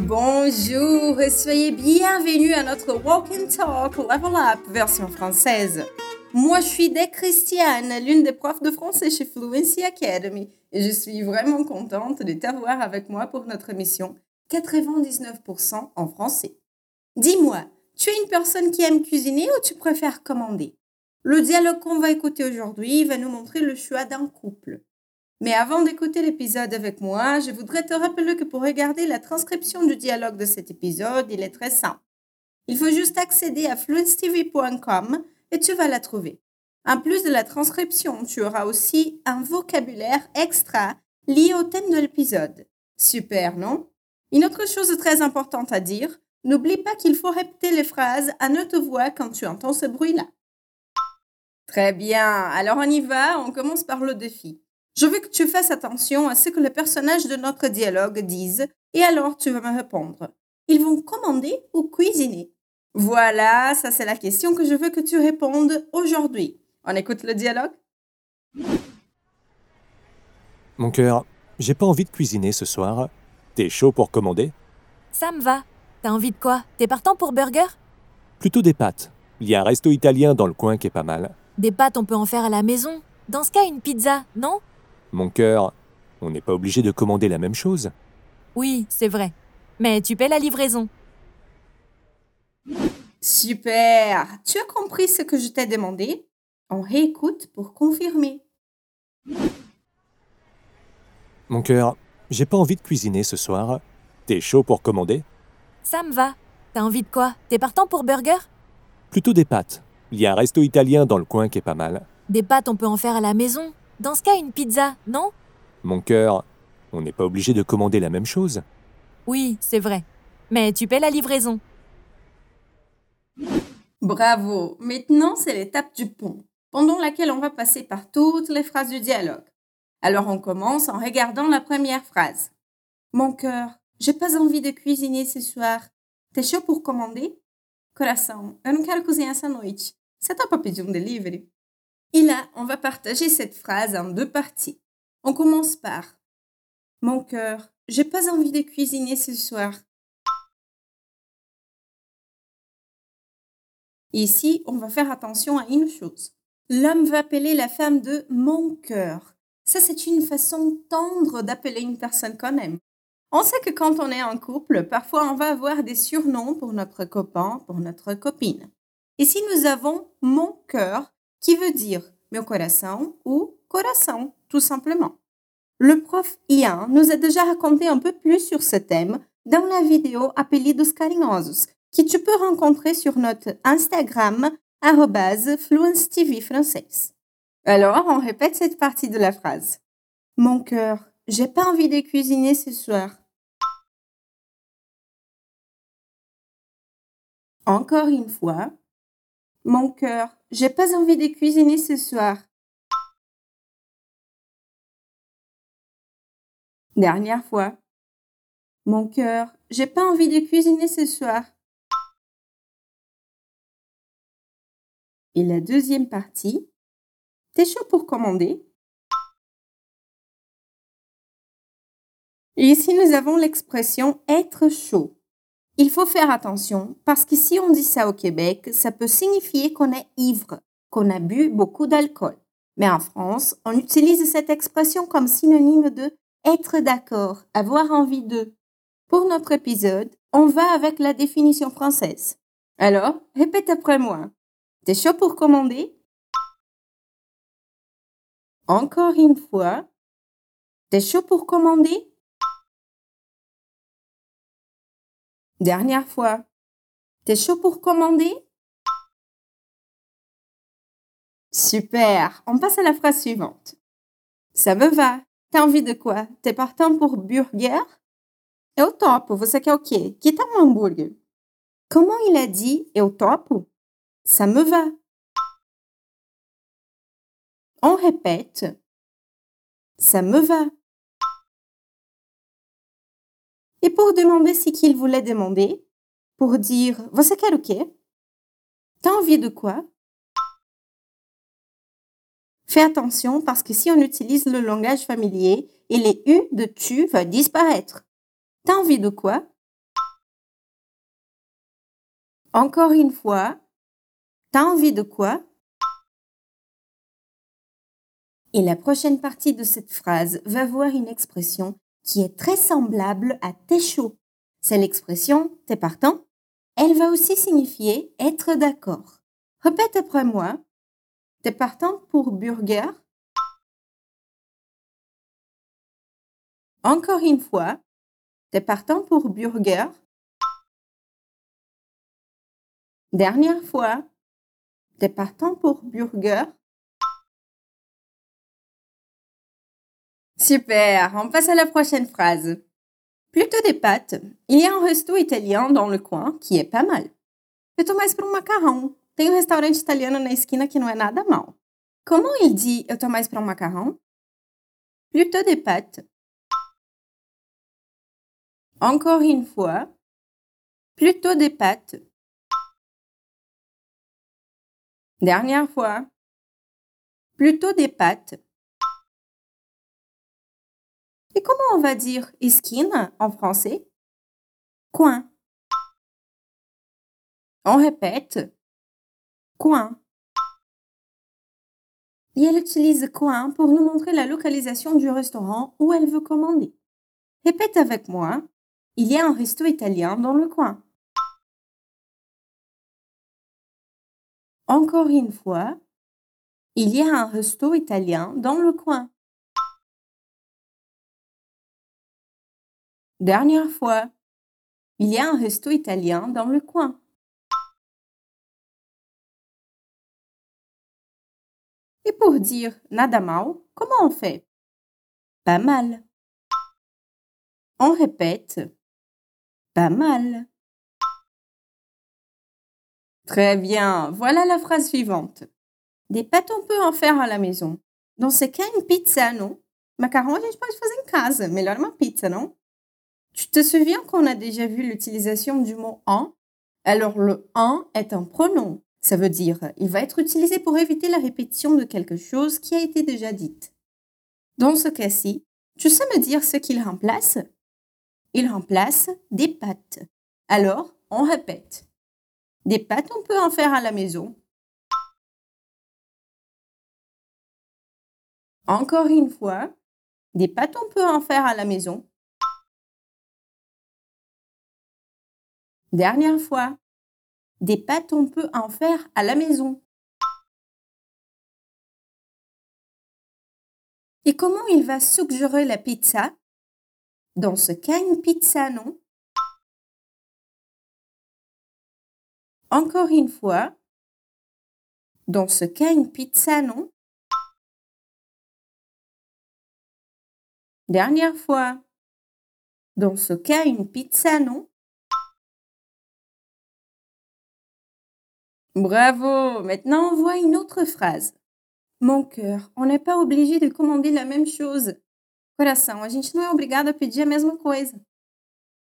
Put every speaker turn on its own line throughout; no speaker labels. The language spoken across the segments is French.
Bonjour et soyez bienvenus à notre Walk and Talk Level Up version française. Moi, je suis Dec Christiane, l'une des profs de français chez Fluency Academy, et je suis vraiment contente de t'avoir avec moi pour notre émission 99% en français. Dis-moi, tu es une personne qui aime cuisiner ou tu préfères commander? Le dialogue qu'on va écouter aujourd'hui va nous montrer le choix d'un couple. Mais avant d'écouter l'épisode avec moi, je voudrais te rappeler que pour regarder la transcription du dialogue de cet épisode, il est très simple. Il faut juste accéder à fluencetv.com et tu vas la trouver. En plus de la transcription, tu auras aussi un vocabulaire extra lié au thème de l'épisode. Super, non? Une autre chose très importante à dire, n'oublie pas qu'il faut répéter les phrases à notre voix quand tu entends ce bruit-là. Très bien, alors on y va, on commence par le défi. Je veux que tu fasses attention à ce que les personnages de notre dialogue disent et alors tu vas me répondre. Ils vont commander ou cuisiner Voilà, ça c'est la question que je veux que tu répondes aujourd'hui. On écoute le dialogue?
Mon cœur, j'ai pas envie de cuisiner ce soir. T'es chaud pour commander?
Ça me va. T'as envie de quoi? T'es partant pour burger?
Plutôt des pâtes. Il y a un resto italien dans le coin qui est pas mal.
Des pâtes, on peut en faire à la maison. Dans ce cas, une pizza, non?
Mon cœur, on n'est pas obligé de commander la même chose.
Oui, c'est vrai. Mais tu paies la livraison.
Super Tu as compris ce que je t'ai demandé? On réécoute pour confirmer.
Mon cœur, j'ai pas envie de cuisiner ce soir. T'es chaud pour commander?
Ça me va. T'as envie de quoi? T'es partant pour burger?
Plutôt des pâtes. Il y a un resto italien dans le coin qui est pas mal.
Des pâtes, on peut en faire à la maison. Dans ce cas, une pizza, non?
Mon cœur, on n'est pas obligé de commander la même chose.
Oui, c'est vrai. Mais tu paies la livraison.
Bravo Maintenant, c'est l'étape du pont, pendant laquelle on va passer par toutes les phrases du dialogue. Alors on commence en regardant la première phrase. Mon cœur, j'ai pas envie de cuisiner ce soir. T'es chaud pour commander? Coração, eu não quero cozinhar essa noite. Você tá pra pedir um delivery? Et là, on va partager cette phrase en deux parties. On commence par Mon cœur, j'ai pas envie de cuisiner ce soir. Ici, on va faire attention à une chose. L'homme va appeler la femme de mon cœur. Ça, c'est une façon tendre d'appeler une personne qu'on aime. On sait que quand on est en couple, parfois on va avoir des surnoms pour notre copain, pour notre copine. Ici, nous avons mon cœur qui veut dire meu coração ou coração, tout simplement. Le prof Ian nous a déjà raconté un peu plus sur ce thème dans la vidéo Apelidos Carinhosos, que tu peux rencontrer sur notre Instagram, Fluence TV française. Alors, on répète cette partie de la phrase. Mon cœur, j'ai pas envie de cuisiner ce soir. Encore une fois. Mon cœur, j'ai pas envie de cuisiner ce soir. Dernière fois. Mon cœur, j'ai pas envie de cuisiner ce soir. Et la deuxième partie. T'es chaud pour commander? Et ici, nous avons l'expression être chaud. Il faut faire attention parce que si on dit ça au Québec, ça peut signifier qu'on est ivre, qu'on a bu beaucoup d'alcool. Mais en France, on utilise cette expression comme synonyme de être d'accord, avoir envie de. Pour notre épisode, on va avec la définition française. Alors, répète après moi. T'es chaud pour commander? Encore une fois. T'es chaud pour commander? Dernière fois. T'es chaud pour commander? Super. On passe à la phrase suivante. Ça me va. T'as envie de quoi? T'es partant pour burger? Eu topo. Você quer o quê? Que tal um hambúrguer? Comment il a dit eu topo Ça me va. On répète. Ça me va. Et pour demander ce qu'il voulait demander, pour dire Você quer o quê T'as envie de quoi? Fais attention parce que si on utilise le langage familier et les U de tu va disparaître. T'as envie de quoi? Encore une fois. T'as envie de quoi? Et la prochaine partie de cette phrase va voir une expression qui est très semblable à t'es chaud. C'est l'expression t'es partant. Elle va aussi signifier être d'accord. Répète après moi. T'es partant pour burger Encore une fois. T'es partant pour burger Dernière fois. T'es partant pour burger Super, on passe à la prochaine phrase. Plutôt des pâtes, il y a un resto italien dans le coin qui est pas mal. Eu tô mais para um macarrão. Tem um restaurante italiano na esquina que não é nada mal. Comment il dit eu tô mais para um macarrão? Plutôt des pâtes. Encore une fois. Plutôt des pâtes. Dernière fois. Plutôt des pâtes. Comment on va dire esquine en français? Coin. On répète. Coin. Et elle utilise coin pour nous montrer la localisation du restaurant où elle veut commander. Répète avec moi. Il y a un resto italien dans le coin. Encore une fois. Il y a un resto italien dans le coin. Dernière fois. Il y a un resto italien dans le coin. Et pour dire nada mal, comment on fait? Pas mal. On répète. Pas mal. Très bien, voilà la phrase suivante. Des pâtes on peut en faire à la maison. Dans ce cas, une pizza, non? Macarrão a gente pode fazer em casa, melhor uma pizza, non? Tu te souviens qu'on a déjà vu l'utilisation du mot en? Alors le en est un pronom. Ça veut dire il va être utilisé pour éviter la répétition de quelque chose qui a été déjà dite. Dans ce cas-ci, tu sais me dire ce qu'il remplace? Il remplace des pâtes. Alors, on répète. Des pâtes, on peut en faire à la maison. Encore une fois, des pâtes, on peut en faire à la maison. Dernière fois, des pâtes, on peut en faire à la maison. Et comment il va suggérer la pizza? Dans ce cas, une pizza, non? Encore une fois. Dans ce cas, une pizza, non? Dernière fois. Dans ce cas, une pizza, non? Bravo Maintenant, on voit une autre phrase. Mon cœur, on n'est pas obligé de commander la même chose. Coração, a gente não é obrigado a pedir a mesma coisa.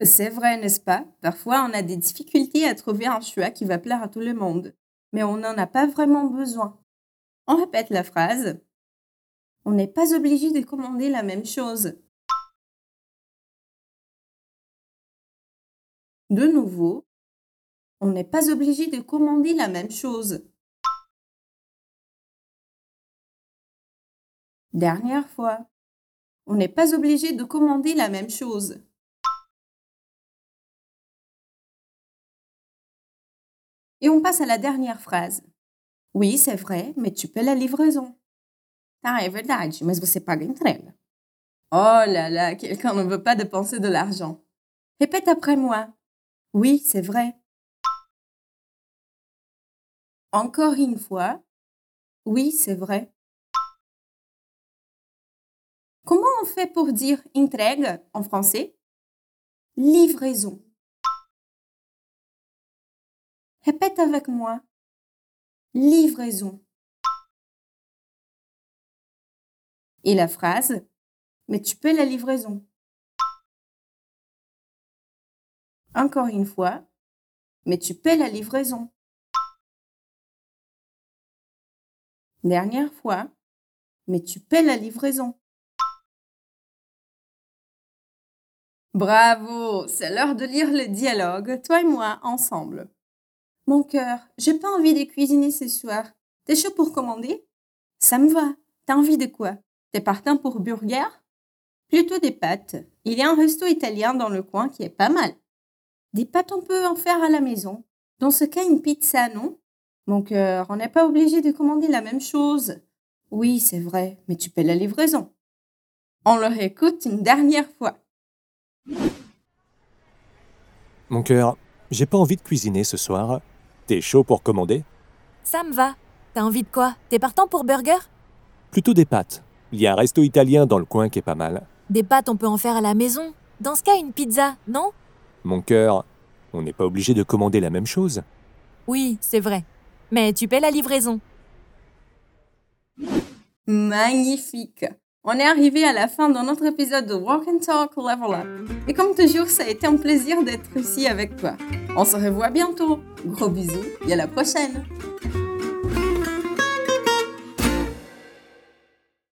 C'est vrai, n'est-ce pas? Parfois, on a des difficultés à trouver un choix qui va plaire à tout le monde, mais on n'en a pas vraiment besoin. On répète la phrase. On n'est pas obligé de commander la même chose. De nouveau, on n'est pas obligé de commander la même chose. Dernière fois, on n'est pas obligé de commander la même chose. Et on passe à la dernière phrase. Oui, c'est vrai, mais tu paies la livraison. Ah, é verdade, mas você paga a entrega. Oh là là, quelqu'un ne veut pas dépenser de l'argent. Répète après moi. Oui, c'est vrai. Encore une fois. Oui, c'est vrai. Comment on fait pour dire entregue en français? Livraison. Répète avec moi. Livraison. Et la phrase Mais tu peux la livraison. Encore une fois. Mais tu peux la livraison. Dernière fois. mais tu paies la livraison. Bravo, c'est l'heure de lire le dialogue, toi et moi, ensemble. Mon cœur, j'ai pas envie de cuisiner ce soir. T'es chaud pour commander? Ça me va. T'as envie de quoi? T'es partant pour burger? Plutôt des pâtes. Il y a un resto italien dans le coin qui est pas mal. Des pâtes, on peut en faire à la maison. Dans ce cas, une pizza, non? Mon cœur, on n'est pas obligé de commander la même chose. Oui, c'est vrai, mais tu paies la livraison. On le réécoute une dernière fois.
Mon cœur, j'ai pas envie de cuisiner ce soir. T'es chaud pour commander?
Ça me va. T'as envie de quoi? T'es partant pour burger?
Plutôt des pâtes. Il y a un resto italien dans le coin qui est pas mal.
Des pâtes, on peut en faire à la maison. Dans ce cas, une pizza, non?
Mon cœur, on n'est pas obligé de commander la même chose.
Oui, c'est vrai. Mais tu paies la livraison.
Magnifique On est arrivé à la fin de notre épisode de Walk and Talk Level Up. Et comme toujours, ça a été un plaisir d'être ici avec toi. On se revoit bientôt. Gros bisous et à la prochaine